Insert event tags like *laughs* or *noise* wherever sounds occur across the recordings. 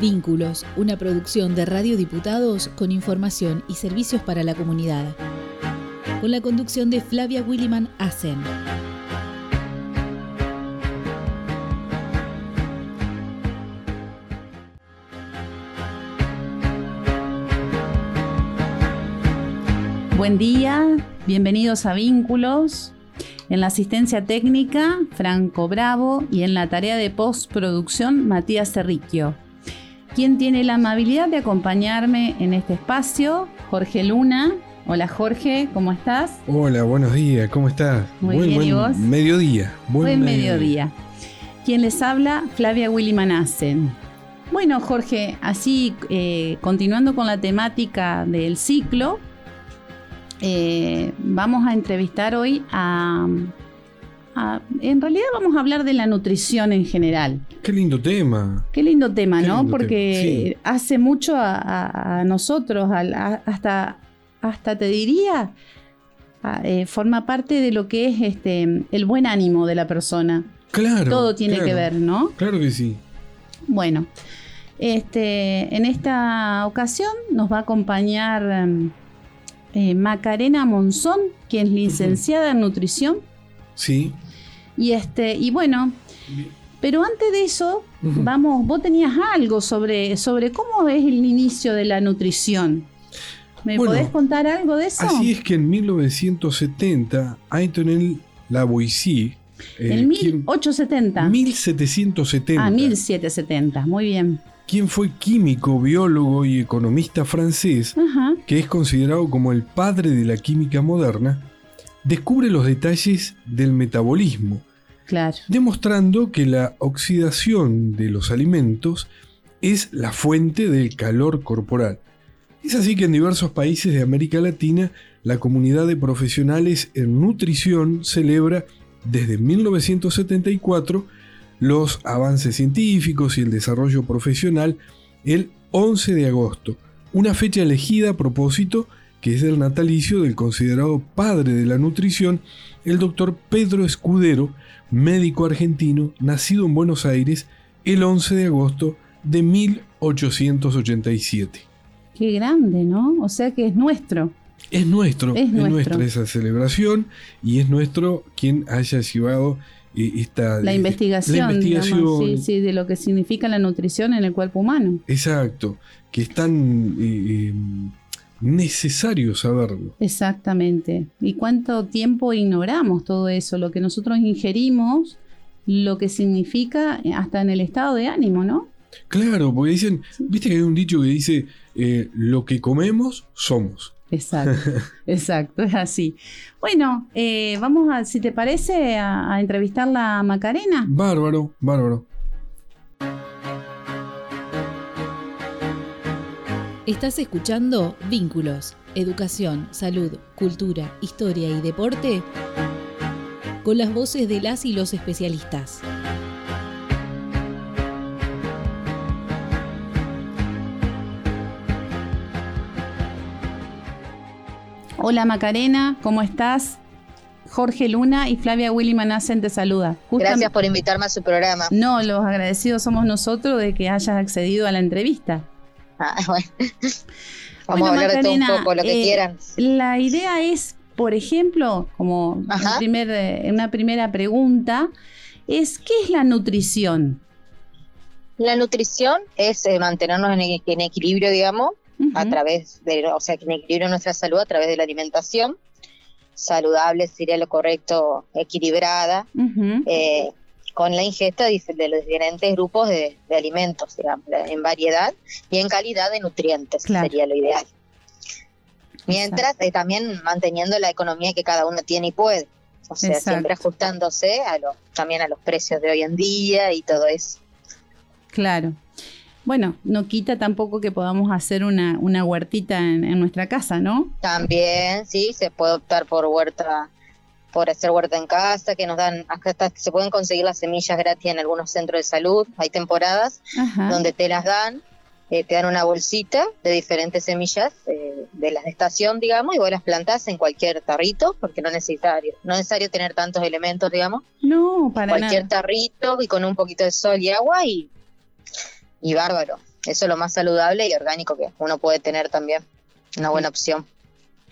Vínculos, una producción de Radio Diputados con información y servicios para la comunidad. Con la conducción de Flavia Williman Asen. Buen día, bienvenidos a Vínculos. En la asistencia técnica, Franco Bravo y en la tarea de postproducción, Matías Cerriquio. Quien tiene la amabilidad de acompañarme en este espacio, Jorge Luna. Hola Jorge, ¿cómo estás? Hola, buenos días, ¿cómo estás? Muy bien, ¿y vos? Mediodía. Buen, mediodía. Quien les habla, Flavia Willy Manassen. Bueno, Jorge, así eh, continuando con la temática del ciclo, eh, vamos a entrevistar hoy a, En realidad vamos a hablar de la nutrición en general. Qué lindo tema. Qué lindo tema, ¿no? Porque hace mucho a, nosotros, hasta, hasta te diría, eh, forma parte de lo que es este, el buen ánimo de la persona. Claro. Todo tiene que ver, ¿no? Claro que sí. Bueno, este, en esta ocasión nos va a acompañar em, eh, Macarena Monzón, quien es licenciada en nutrición. Sí. Y este, y bueno, pero antes de eso, vamos, vos tenías algo sobre, sobre cómo es el inicio de la nutrición. ¿Me podés contar algo de eso? Así es que en 1970, Antonin Lavoisier. Eh, en 1870. 1770. Ah, 1770, muy bien quien fue químico, biólogo y economista francés, que es considerado como el padre de la química moderna, descubre los detalles del metabolismo, demostrando que la oxidación de los alimentos es la fuente del calor corporal. Es así que en diversos países de América Latina la comunidad de profesionales en nutrición celebra desde 1974 los avances científicos y el desarrollo profesional el 11 de agosto, una fecha elegida a propósito que es el natalicio del considerado padre de la nutrición, el doctor Pedro Escudero, médico argentino, nacido en Buenos Aires el 11 de agosto de 1887. Qué grande, ¿no? O sea que es nuestro. Es nuestro, es, nuestra esa celebración y es nuestro quien haya llevado la investigación, de lo que significa la nutrición en el cuerpo humano. Exacto, que es tan eh, eh, necesario saberlo. Exactamente. ¿Y cuánto tiempo ignoramos todo eso? Lo que nosotros ingerimos, lo que significa eh, hasta en el estado de ánimo, ¿no? Claro, porque dicen, viste que hay un dicho que dice, lo que comemos somos. Exacto, *laughs* exacto, es así. Bueno, eh, vamos a, si te parece, a, a entrevistarla a Macarena. Bárbaro, bárbaro. Estás escuchando Vínculos, Educación, Salud, Cultura, Historia y Deporte con las voces de las y los especialistas. Hola Macarena, ¿cómo estás? Jorge Luna y Flavia Willy Manassen te saluda. Gracias por invitarme a su programa. No, los agradecidos somos nosotros de que hayas accedido a la entrevista. Ah, bueno. Vamos a hablar de todo un poco, lo que eh, quieran. La idea es, por ejemplo, como eh, una primera pregunta, es ¿qué es la nutrición? La nutrición es eh, mantenernos en equilibrio, digamos, a través de, o sea, que equilibrio nuestra salud a través de la alimentación. Saludable sería lo correcto, equilibrada, eh, con la ingesta de, los diferentes grupos de, alimentos, digamos, en variedad y en calidad de nutrientes, sería lo ideal. Mientras eh, también manteniendo la economía que cada uno tiene y puede. O sea, siempre ajustándose a lo, también a los precios de hoy en día y todo eso. Claro. Bueno, no quita tampoco que podamos hacer una, una huertita en, nuestra casa, ¿no? También, sí, se puede optar por huerta, por hacer huerta en casa, que nos dan, hasta se pueden conseguir las semillas gratis en algunos centros de salud, hay temporadas donde te las dan, eh, te dan una bolsita de diferentes semillas eh, de las de estación, digamos, y vos las plantás en cualquier tarrito, porque no es necesario, no es necesario tener tantos elementos, digamos. No, para cualquier tarrito y con un poquito de sol y agua y y bárbaro. Eso es lo más saludable y orgánico que uno puede tener también. Una buena opción.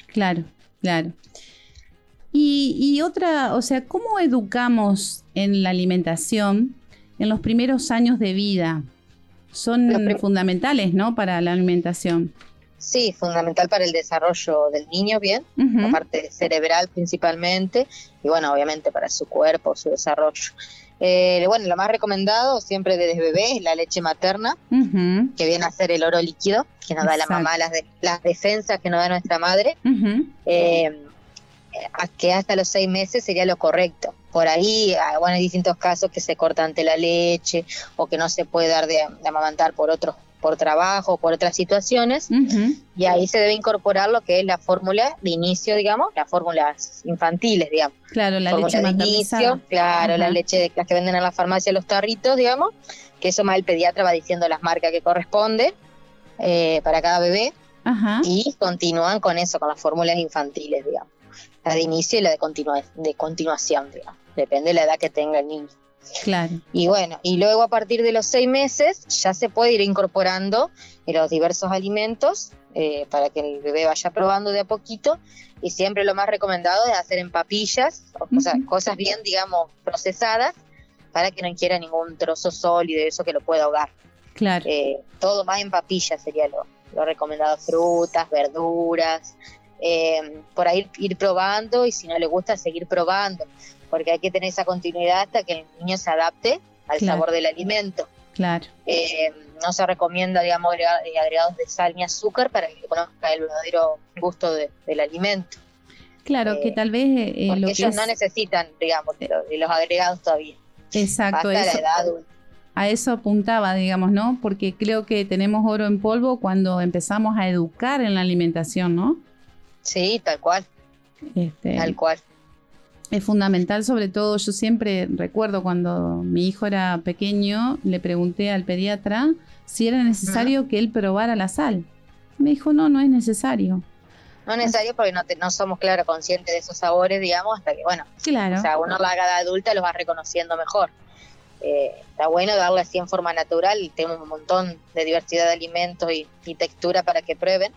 Claro, claro. Y, y, otra, o sea, ¿cómo educamos en la alimentación en los primeros años de vida? Son fundamentales, ¿no? Para la alimentación. Sí, fundamental para el desarrollo del niño, bien, la parte cerebral principalmente, y bueno, obviamente para su cuerpo, su desarrollo. Eh, bueno, lo más recomendado siempre desde bebé es la leche materna, que viene a ser el oro líquido, que nos da la mamá, las, las defensas que nos da nuestra madre, eh, que hasta los seis meses sería lo correcto. Por ahí, ah, bueno, hay distintos casos que se corta ante la leche o que no se puede dar de, de amamantar por otros por trabajo, por otras situaciones, y ahí se debe incorporar lo que es la fórmula de inicio, digamos, las fórmulas infantiles, digamos. Claro, la leche de inicio, claro, la leche de las que venden en la farmacia, los tarritos, digamos, que eso más el pediatra va diciendo las marcas que corresponde eh, para cada bebé, y continúan con eso, con las fórmulas infantiles, digamos. La de inicio y la de, de continuación, digamos. Depende de la edad que tenga el niño. Claro. Y bueno, y luego a partir de los seis meses ya se puede ir incorporando en los diversos alimentos eh, para que el bebé vaya probando de a poquito. Y siempre lo más recomendado es hacer en papillas, o cosas bien, digamos, procesadas, para que no quiera ningún trozo sólido, eso que lo pueda ahogar. Claro. Eh, todo más en papillas sería lo, lo recomendado, frutas, verduras, eh, por ahí ir probando y si no le gusta seguir probando porque hay que tener esa continuidad hasta que el niño se adapte al sabor del alimento. Claro. Eh, no se recomienda, digamos, eh, agregados de sal ni azúcar para que conozca el verdadero gusto del alimento. Claro, que eh, tal vez... porque ellos no necesitan, digamos, de los, agregados todavía. Exacto. Eso, la edad A eso apuntaba, digamos, ¿no? Porque creo que tenemos oro en polvo cuando empezamos a educar en la alimentación, ¿no? Sí, tal cual. Este, tal cual es fundamental, sobre todo yo siempre recuerdo cuando mi hijo era pequeño, le pregunté al pediatra si era necesario que él probara la sal. Me dijo, no, no es necesario. No es necesario porque no, no somos, claro, conscientes de esos sabores, digamos, hasta que, bueno, claro. o sea, uno la haga de adulta los va reconociendo mejor. Eh, está bueno darle así en forma natural, tenemos un montón de diversidad de alimentos y, textura para que prueben.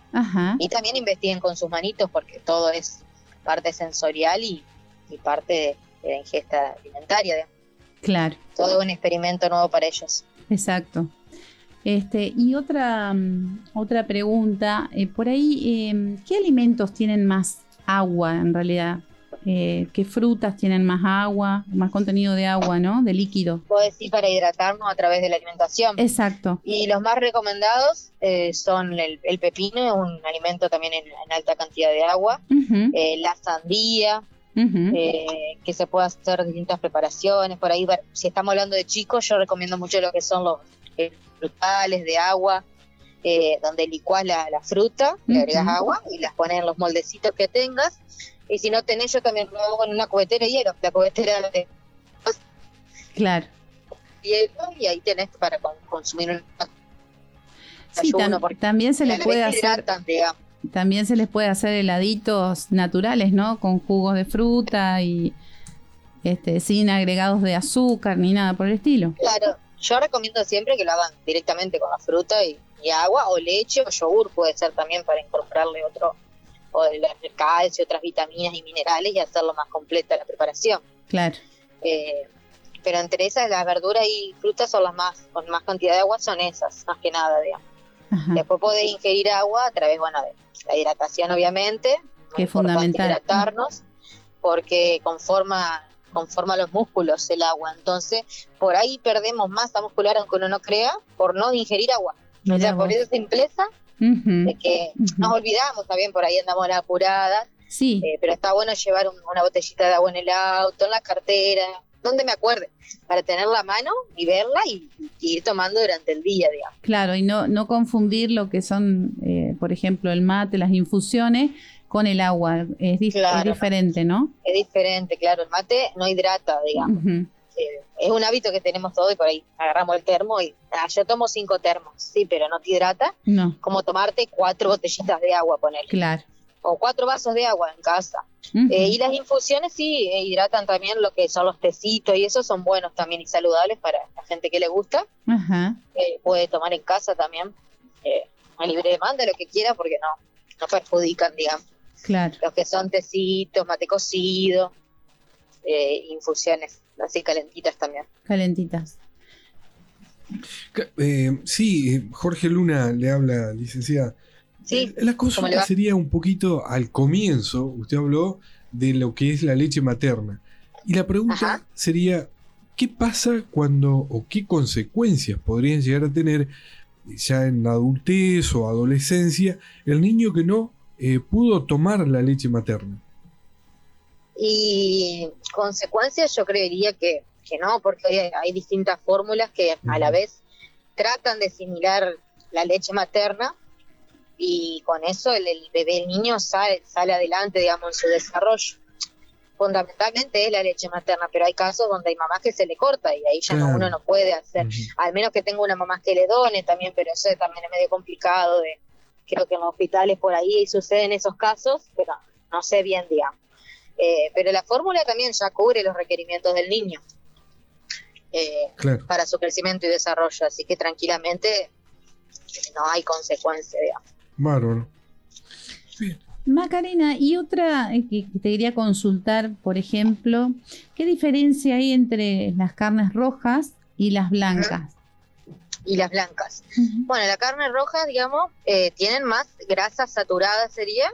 Y también investiguen con sus manitos porque todo es parte sensorial y, y parte de, la ingesta alimentaria. Claro. Todo un experimento nuevo para ellos. Exacto. Este, y otra, mm, otra pregunta, eh, por ahí, em, ¿qué alimentos tienen más agua en realidad? Eh, ¿Qué frutas tienen más agua, más contenido de agua, ¿no? De líquido. Puedo decir para hidratarnos a través de la alimentación. Exacto. Y los más recomendados eh, son el, pepino, un alimento también en, alta cantidad de agua, la sandía, eh, que se puede hacer distintas preparaciones. Por ahí, si estamos hablando de chicos, yo recomiendo mucho lo que son los eh, frutales de agua, eh, donde licuás la, fruta, le agregas agua y las pones en los moldecitos que tengas. Y si no tenés, yo también lo hago en una cubetera de hielo, la cubetera de. Claro. Hielo, y ahí tenés para consumir un. Sí, también se le puede hacer. También se les puede hacer heladitos naturales, ¿no? Con jugos de fruta y este, sin agregados de azúcar ni nada por el estilo. Claro, yo recomiendo siempre que lo hagan directamente con la fruta y, agua o leche o yogur puede ser también para incorporarle otro o el calcio, otras vitaminas y minerales y hacerlo más completa la preparación. Claro. Eh, pero entre esas las verduras y frutas son las más con más cantidad de agua son esas, más que nada, digamos. Después podés ingerir agua a través, bueno, de la hidratación obviamente. Que es fundamental. Hidratarnos porque conforma, conforma los músculos el agua. Entonces, por ahí perdemos masa muscular aunque uno no crea por no ingerir agua. O sea, por esa simpleza de que nos olvidamos también, por ahí andamos la apurada. Sí. Eh, pero está bueno llevar una botellita de agua en el auto, en la cartera, donde me acuerde, para tener la mano y verla y, ir tomando durante el día, digamos. Claro, y no, no confundir lo que son, eh, por ejemplo, el mate, las infusiones con el agua. Es, diferente, ¿no? Es diferente, claro. El mate no hidrata, digamos. Eh, es un hábito que tenemos todos y por ahí agarramos el termo y ah, yo tomo cinco termos, sí, pero no te hidrata. No. Como tomarte cuatro botellitas de agua, poner. Claro. o cuatro vasos de agua en casa. Eh, y las infusiones sí eh, hidratan también lo que son los tecitos y esos son buenos también y saludables para la gente que le gusta. Eh, puede tomar en casa también a libre demanda lo que quiera porque no, no perjudican, digamos. Claro. Los que son tecitos, mate cocido, infusiones así calentitas también. Calentitas. sí, Jorge Luna le habla, licenciada. Sí. La cosa sería un poquito al comienzo, usted habló de lo que es la leche materna. Y la pregunta sería, ¿qué pasa cuando o qué consecuencias podrían llegar a tener ya en adultez o adolescencia el niño que no eh, pudo tomar la leche materna? Y consecuencias yo creería que, que no, porque hay, hay distintas fórmulas que a la vez tratan de asimilar la leche materna y con eso el, bebé, el niño sale, sale adelante, digamos, en su desarrollo. Fundamentalmente es la leche materna, pero hay casos donde hay mamás que se le corta y ahí ya no, uno no puede hacer, al menos que tenga una mamá que le done también, pero eso también es medio complicado, de, creo que en los hospitales por ahí suceden esos casos, pero no sé bien, digamos. Eh, pero la fórmula también ya cubre los requerimientos del niño eh, para su crecimiento y desarrollo, así que tranquilamente no hay consecuencia, digamos. Bárbaro. Macarena, y otra eh, que te quería consultar, por ejemplo, ¿qué diferencia hay entre las carnes rojas y las blancas? Y las blancas. Bueno, la carne roja, digamos, eh, tienen más grasa saturada, sería,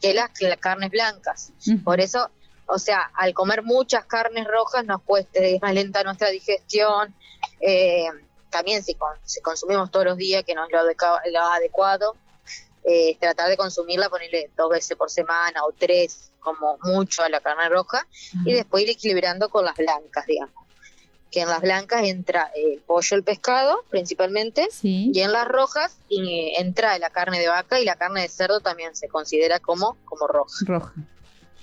que, las, que las carnes blancas. Por eso, o sea, al comer muchas carnes rojas nos cuesta, es más lenta nuestra digestión. Eh, también si, si, consumimos todos los días, que no es lo adecuado, eh, tratar de consumirla, ponerle dos veces por semana o tres, como mucho a la carne roja, y después ir equilibrando con las blancas, digamos. Que en las blancas entra el pollo, el pescado, principalmente, y en las rojas entra la carne de vaca y la carne de cerdo también se considera como, como roja. Roja.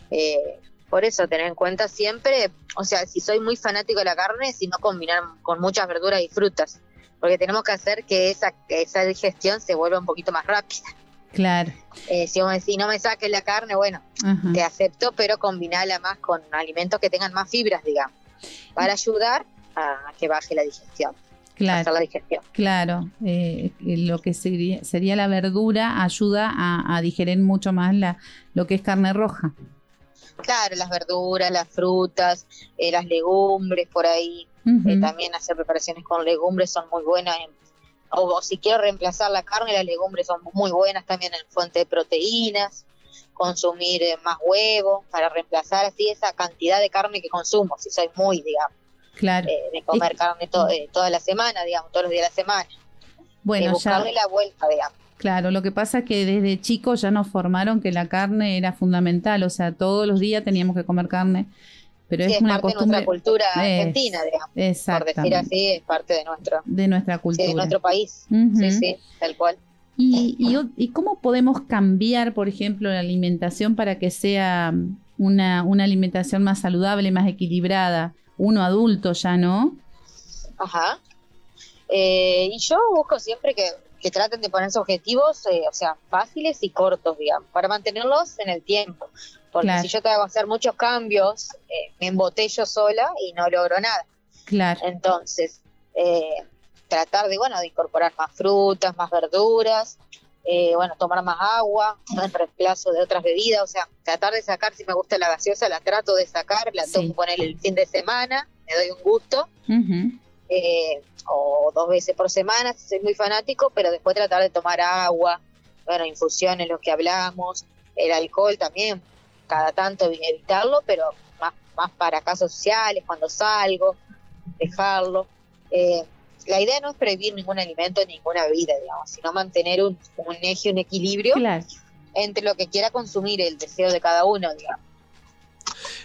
Eh, por eso, tener en cuenta siempre, o sea, si soy muy fanático de la carne, si no combinar con muchas verduras y frutas, porque tenemos que hacer que esa, que esa digestión se vuelva un poquito más rápida. Claro. Eh, si decís, no me saques la carne, bueno, te acepto, pero combinala más con alimentos que tengan más fibras, digamos, para ayudar a que baje la digestión. Claro, la digestión. claro. Eh, lo que sería, sería, la verdura ayuda a, digerir mucho más la, lo que es carne roja. Claro, las verduras, las frutas, eh, las legumbres por ahí. también hacer preparaciones con legumbres son muy buenas en o, si quiero reemplazar la carne, las legumbres son muy buenas también en fuente de proteínas, consumir eh, más huevos para reemplazar así esa cantidad de carne que consumo, si soy muy, digamos, claro. Eh, de comer carne eh, toda la semana, digamos, todos los días de la semana. Bueno, buscarle la vuelta, digamos. Claro, lo que pasa es que desde chicos ya nos formaron que la carne era fundamental, o sea, todos los días teníamos que comer carne pero es, una parte costumbre. de nuestra cultura argentina, digamos. Por decir así, es parte de nuestro, de nuestra cultura. de nuestro país. Sí, sí, tal cual. Y, y, cómo podemos cambiar, por ejemplo, la alimentación para que sea una, una alimentación más saludable, más equilibrada? Uno adulto ya, ¿no? Ajá. Eh, y yo busco siempre que, que traten de ponerse objetivos, eh, o sea, fáciles y cortos, digamos, para mantenerlos en el tiempo. Porque si yo tengo que hacer muchos cambios, eh, me embotello sola y no logro nada. Claro. Entonces, eh, tratar de, bueno, de incorporar más frutas, más verduras, eh, bueno, tomar más agua en reemplazo de otras bebidas, o sea, tratar de sacar, si me gusta la gaseosa, la trato de sacar, la tomo con el fin de semana, me doy un gusto, o dos veces por semana, si soy muy fanático, pero después tratar de tomar agua, bueno, infusiones, lo que hablamos, el alcohol también, cada tanto evitarlo, pero más, más para casos sociales, cuando salgo, dejarlo. Eh, la idea no es prohibir ningún alimento, ninguna bebida, digamos, sino mantener un, un eje, un equilibrio entre lo que quiera consumir, el deseo de cada uno, digamos.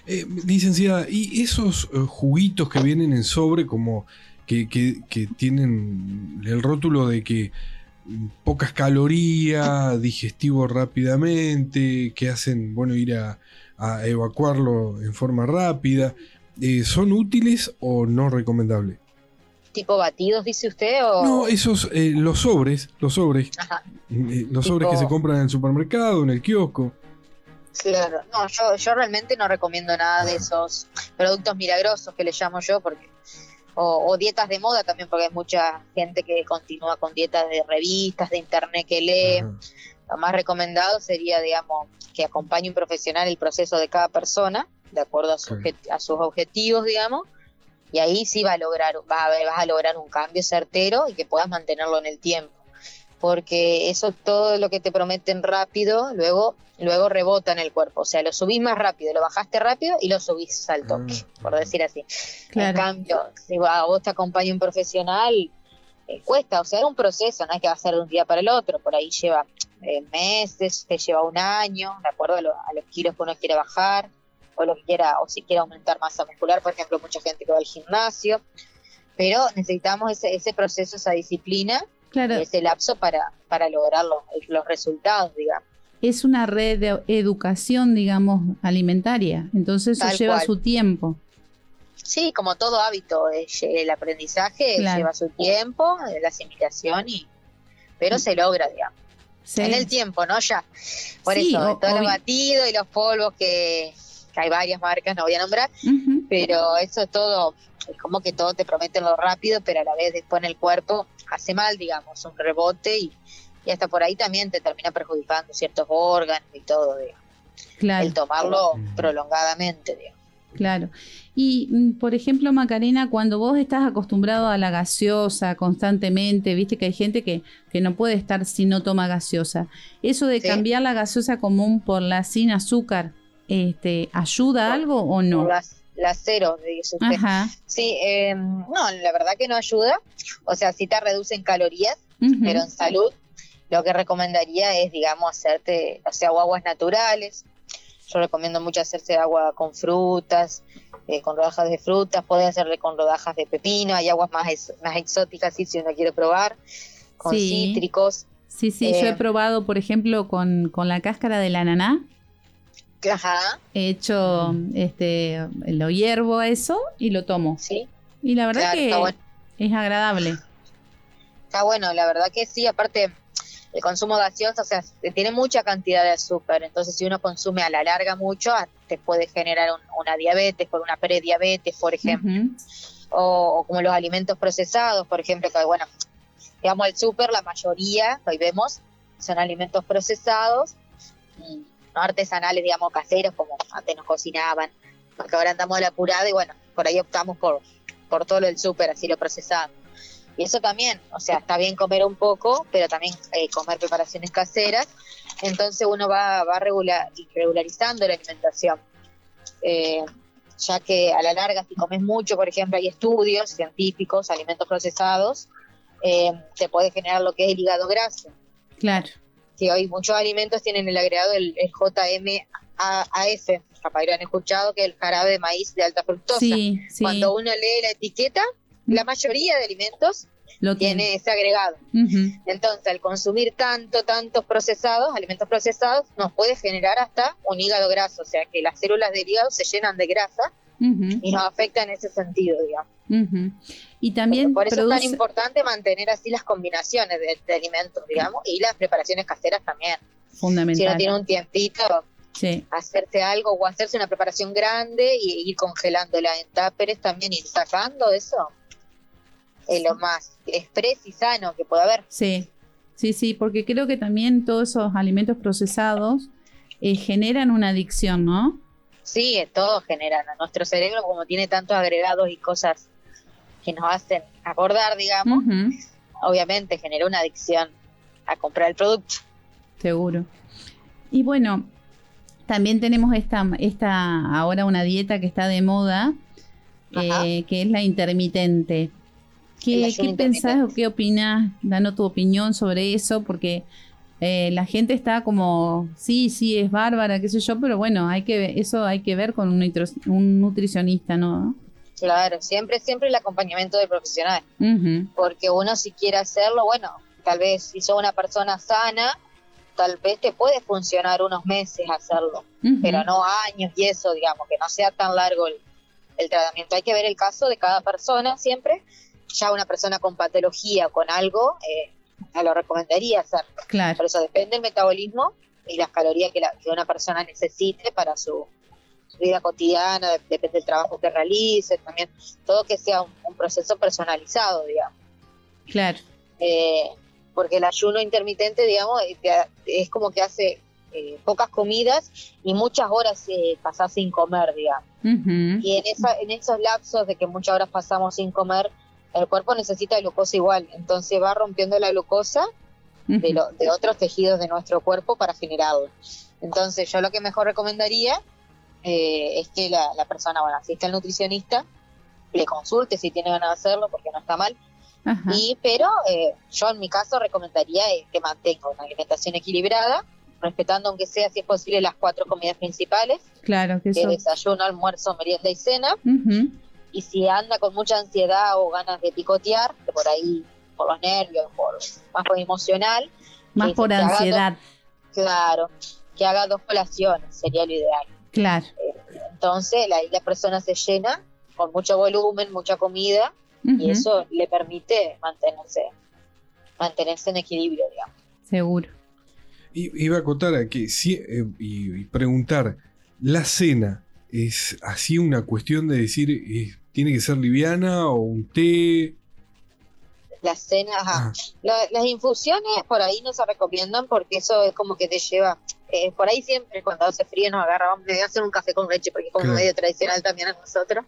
Eh, licenciada, ¿y esos eh, juguitos que vienen en sobre como que, que, que tienen el rótulo de que pocas calorías, digestivo rápidamente, que hacen, bueno, ir a, evacuarlo en forma rápida. Eh, ¿Son útiles o no recomendables? Tipo batidos, dice usted? O... No, esos, eh, los sobres, los sobres. Eh, los sobres que se compran en el supermercado, en el kiosco. Claro, no, yo, yo realmente no recomiendo nada de esos productos milagrosos que le llamo yo, porque o, dietas de moda también, porque hay mucha gente que continúa con dietas de revistas, de internet que lee. Lo más recomendado sería, digamos, que acompañe un profesional el proceso de cada persona, de acuerdo a, a sus objetivos, digamos, y ahí sí va a lograr, va a, vas a lograr un cambio certero y que puedas mantenerlo en el tiempo. Porque eso todo lo que te prometen rápido, luego, luego rebota en el cuerpo. O sea, lo subís más rápido, lo bajaste rápido y lo subís al toque, ah, por decir así. En cambio, si a vos te acompaña un profesional, eh, cuesta, o sea, es un proceso, no es que va a ser de un día para el otro, por ahí lleva eh, meses, te lleva un año, de acuerdo a, los kilos que uno quiere bajar, o lo que quiera, o si quiere aumentar masa muscular, por ejemplo, mucha gente que va al gimnasio, pero necesitamos ese, ese proceso, esa disciplina ese lapso para, para lograr los, resultados, digamos. Es una red de educación, digamos, alimentaria, entonces eso lleva su tiempo. Sí, como todo hábito, eh, el aprendizaje lleva su tiempo, eh, la asimilación, y pero se logra, digamos. En el tiempo, ¿no? Ya. Por eso, todo lo batido y los polvos que, hay varias marcas, no voy a nombrar, pero eso es todo, es como que todo te prometen lo rápido, pero a la vez después en el cuerpo hace mal, digamos, un rebote y, hasta por ahí también te termina perjudicando ciertos órganos y todo, digamos. Claro. El tomarlo prolongadamente, digamos. Claro. Y, mm, por ejemplo, Macarena, cuando vos estás acostumbrado a la gaseosa constantemente, viste que hay gente que, que no puede estar si no toma gaseosa. Eso de cambiar la gaseosa común por la sin azúcar, este, ¿ayuda algo o no? la cero, dice usted. Sí, eh, no, la verdad que no ayuda. O sea, sí te reduce en calorías, pero en salud lo que recomendaría es, digamos, hacerte, o sea, aguas naturales. Yo recomiendo mucho hacerse agua con frutas, eh, con rodajas de frutas, puede hacerle con rodajas de pepino, hay aguas más, más exóticas, sí, si uno quiere probar, con cítricos. Sí, sí, yo he eh, probado, por ejemplo, con, con la cáscara del ananá Ajá. He hecho, este, lo hiervo a eso y lo tomo. Sí. Y la verdad que es agradable. Está bueno, la verdad que sí, aparte el consumo gaseoso, o sea, tiene mucha cantidad de azúcar, entonces si uno consume a la larga mucho, ah, te puede generar una diabetes, por una prediabetes, por ejemplo. o, como los alimentos procesados, por ejemplo, que bueno, digamos el súper, la mayoría, hoy vemos, son alimentos procesados no artesanales, digamos, caseros, como antes nos cocinaban, porque ahora andamos a la apurada y bueno, por ahí optamos por, por todo lo del súper, así lo procesado. Y eso también, o sea, está bien comer un poco, pero también eh, comer preparaciones caseras. Entonces uno va, va regular, regularizando la alimentación. Eh, ya que a la larga, si comes mucho, por ejemplo, hay estudios científicos, alimentos procesados, eh, te puede generar lo que es el hígado graso. Claro que hoy muchos alimentos tienen el agregado el, JMAF, capaz han escuchado que es el jarabe de maíz de alta fructosa. Cuando uno lee la etiqueta, la mayoría de alimentos Lo tiene ese agregado. Entonces, al consumir tanto, tantos procesados, alimentos procesados, nos puede generar hasta un hígado graso, o sea que las células del hígado se llenan de grasa y nos afecta en ese sentido, digamos. Y también por eso es tan importante mantener así las combinaciones de, alimentos, digamos, y las preparaciones caseras también. Fundamental. Si uno tiene un tiempito, hacerse algo o hacerse una preparación grande y ir congelándola en táperes también, ir sacando eso, es lo más express y sano que puede haber. Sí, sí, sí, porque creo que también todos esos alimentos procesados eh, generan una adicción, ¿no? Sí, todo generan. Nuestro cerebro, como tiene tantos agregados y cosas que nos hacen acordar, digamos, obviamente genera una adicción a comprar el producto. Seguro. Y bueno, también tenemos esta, esta ahora una dieta que está de moda, eh, que es la intermitente. ¿Qué, ¿qué pensás o qué opinas? Danos tu opinión sobre eso, porque eh, la gente está como, sí, sí, es bárbara, qué sé yo, pero bueno, hay que eso hay que ver con un, nutricionista, ¿no? Claro, siempre, siempre el acompañamiento del profesional, porque uno si quiere hacerlo, bueno, tal vez si sos una persona sana, tal vez te puede funcionar unos meses hacerlo, pero no años y eso, digamos, que no sea tan largo el, el tratamiento. Hay que ver el caso de cada persona siempre ya una persona con patología, con algo, eh, lo recomendaría hacer. Claro. Por eso depende del metabolismo y las calorías que, una persona necesite para su, vida cotidiana, depende del trabajo que realice, también todo que sea un, proceso personalizado, digamos. Claro. Eh, porque el ayuno intermitente, digamos, eh, es como que hace eh, pocas comidas y muchas horas eh, pasás sin comer, digamos. Y en, esa, en esos lapsos de que muchas horas pasamos sin comer, el cuerpo necesita glucosa igual, entonces va rompiendo la glucosa de, de otros tejidos de nuestro cuerpo para generarlo. Entonces yo lo que mejor recomendaría eh, es que la, persona, bueno, asista al nutricionista, le consulte si tiene ganas de hacerlo, porque no está mal. Y, pero eh, yo en mi caso recomendaría eh, que mantenga una alimentación equilibrada, respetando aunque sea, si es posible, las cuatro comidas principales. Claro, que, que desayuno, almuerzo, merienda y cena. Y si anda con mucha ansiedad o ganas de picotear, que por ahí, por los nervios, por, más por emocional. Más por ansiedad. claro, que haga dos colaciones, sería lo ideal. Claro. entonces la, la persona se llena con mucho volumen, mucha comida, y eso le permite mantenerse, mantenerse en equilibrio, digamos. Seguro. Iba a acotar a que eh, y, preguntar, ¿la cena es así una cuestión de decir, eh, tiene que ser liviana o un té? La cena, ajá. Ah. las infusiones por ahí no se recomiendan porque eso es como que te lleva, eh, por ahí siempre cuando hace frío nos agarra, vamos a hacer un café con leche porque es como medio tradicional también a nosotros.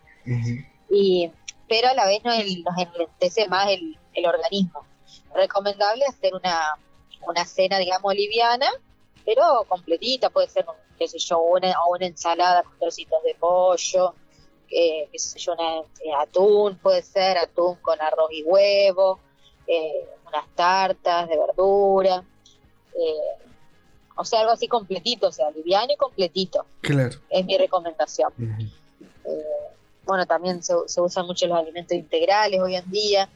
Y pero a la vez nos, enlentece más el, organismo. Recomendable hacer una, una cena, digamos, liviana, pero completita, puede ser, qué sé yo, una, o una ensalada con trocitos de pollo, eh, qué sé yo, una, eh, atún, puede ser atún con arroz y huevo, eh, unas tartas de verdura, o sea, algo así completito, o sea, liviano y completito. Claro. Es mi recomendación bueno, también se, usan mucho los alimentos integrales hoy en día,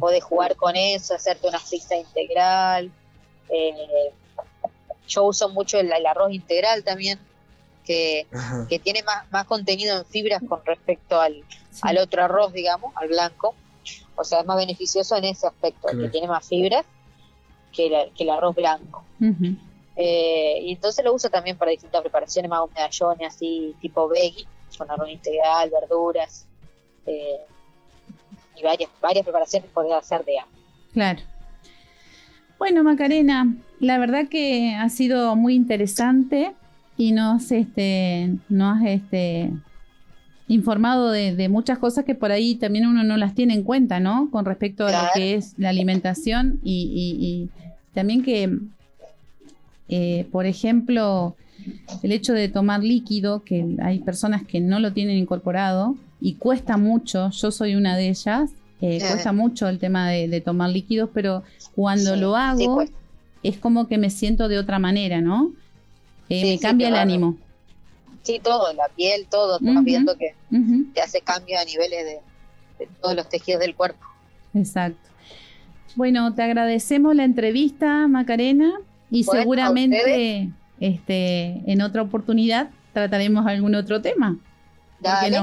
podés jugar con eso, hacerte una pizza integral. Eh, yo uso mucho el, arroz integral también, que, tiene más, más contenido en fibras con respecto al, al otro arroz, digamos, al blanco. O sea, es más beneficioso en ese aspecto, que tiene más fibras que, el arroz blanco. Eh, y entonces lo uso también para distintas preparaciones, más medallones así tipo veggie con arroz integral, verduras eh, y varias, varias preparaciones poder hacer de hambre. Claro. Bueno, Macarena, la verdad que ha sido muy interesante y nos, este, nos has este, informado de, muchas cosas que por ahí también uno no las tiene en cuenta, ¿no? Con respecto a lo que es la alimentación y, también que, eh, por ejemplo, el hecho de tomar líquido, que hay personas que no lo tienen incorporado y cuesta mucho, yo soy una de ellas, eh, cuesta mucho el tema de, tomar líquidos, pero cuando lo hago es como que me siento de otra manera, ¿no? Eh, me cambia el ánimo. Sí, todo, la piel, todo, estamos viendo que te hace cambio a niveles de, todos los tejidos del cuerpo. Exacto. Bueno, te agradecemos la entrevista, Macarena, y seguramente este, en otra oportunidad trataremos algún otro tema. Dale.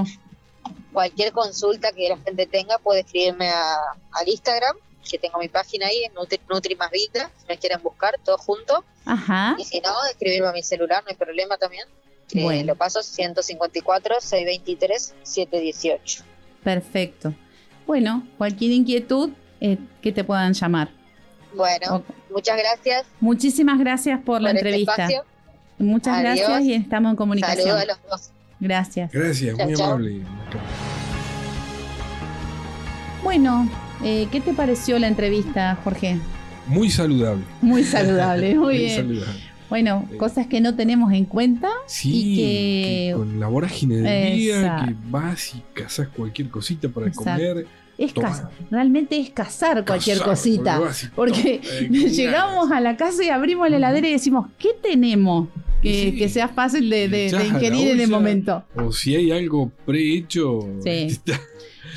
Cualquier consulta que la gente tenga puede escribirme a, al Instagram, que tengo mi página ahí, en Nutri, Más Vida, si me quieren buscar, todo junto. Ajá. Y si no, escribirme a mi celular, no hay problema también. bueno. Lo paso 154-623-718. Perfecto. Bueno, cualquier inquietud eh, que te puedan llamar. Bueno, muchas gracias. Muchísimas gracias por, la este entrevista. Muchas gracias y estamos en comunicación. Saludos a los dos. Gracias. Gracias, muy amable. Bueno, eh, ¿qué te pareció la entrevista, Jorge? Muy saludable. Muy saludable, *laughs* muy, bien. Bueno, cosas que no tenemos en cuenta. Sí, y que... con la vorágine del día, que vas y cazas cualquier cosita para comer es realmente es cazar cualquier cosita. Porque, *laughs* llegamos a la casa y abrimos la heladera y decimos, ¿qué tenemos? Que, sea fácil de, ingerir en el momento. O si hay algo prehecho. Sí. *laughs*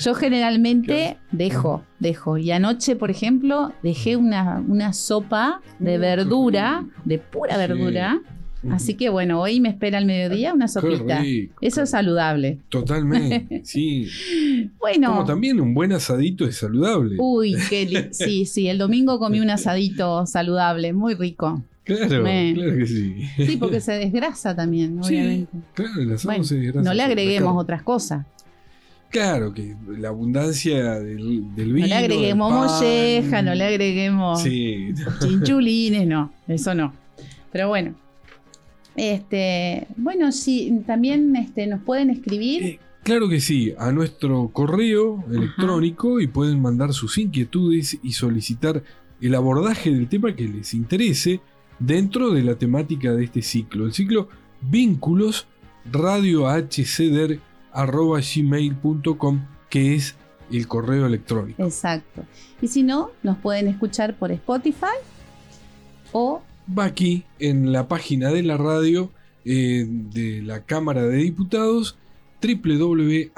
Yo generalmente dejo, dejo. Y anoche, por ejemplo, dejé una, una sopa de verdura, de pura verdura, Así que bueno, hoy me espera al mediodía una sopita. Eso es saludable. Totalmente, *laughs* sí. bueno. Como también un buen asadito es saludable. Uy, qué *laughs* sí, sí, el domingo comí un asadito saludable, muy rico. Claro, claro que sí. Sí, porque se desgrasa también, obviamente. claro, el asado se desgrasa. No le agreguemos otras cosas. Claro, que la abundancia del, vino. No le agreguemos molleja, no le agreguemos chinchulines, no, eso no. Pero bueno. Este, bueno, sí, también este, nos pueden escribir. Eh, claro que sí, a nuestro correo electrónico y pueden mandar sus inquietudes y solicitar el abordaje del tema que les interese dentro de la temática de este ciclo. El ciclo Vínculos Radio gmail.com que es el correo electrónico. Exacto. Y si no, nos pueden escuchar por Spotify o... Va aquí en la página de la radio eh, de la Cámara de Diputados www.hcder.gov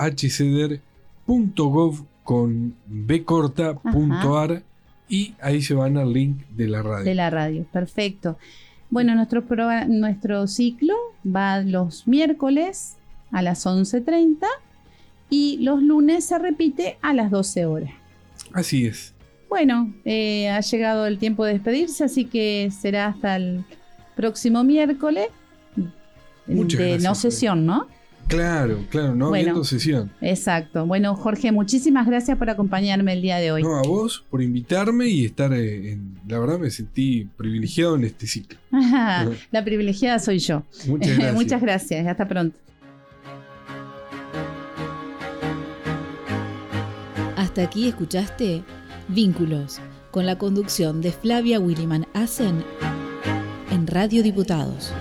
con bcorta.ar y ahí se van al link de la radio. De la radio, perfecto. Bueno, nuestro, nuestro ciclo va los miércoles a las 11.30 y los lunes se repite a las 12 horas. Así es. Bueno, eh, ha llegado el tiempo de despedirse, así que será hasta el próximo miércoles de no sesión, ¿no? Claro, claro, no habiendo sesión. Exacto. Bueno, Jorge, muchísimas gracias por acompañarme el día de hoy. No, a vos por invitarme y estar eh, en. La verdad me sentí privilegiado en este ciclo. *laughs* la privilegiada soy yo. Muchas *laughs* gracias. Muchas gracias. Hasta pronto. Hasta aquí escuchaste Vínculos, con la conducción de Flavia Williman Asen en Radio Diputados.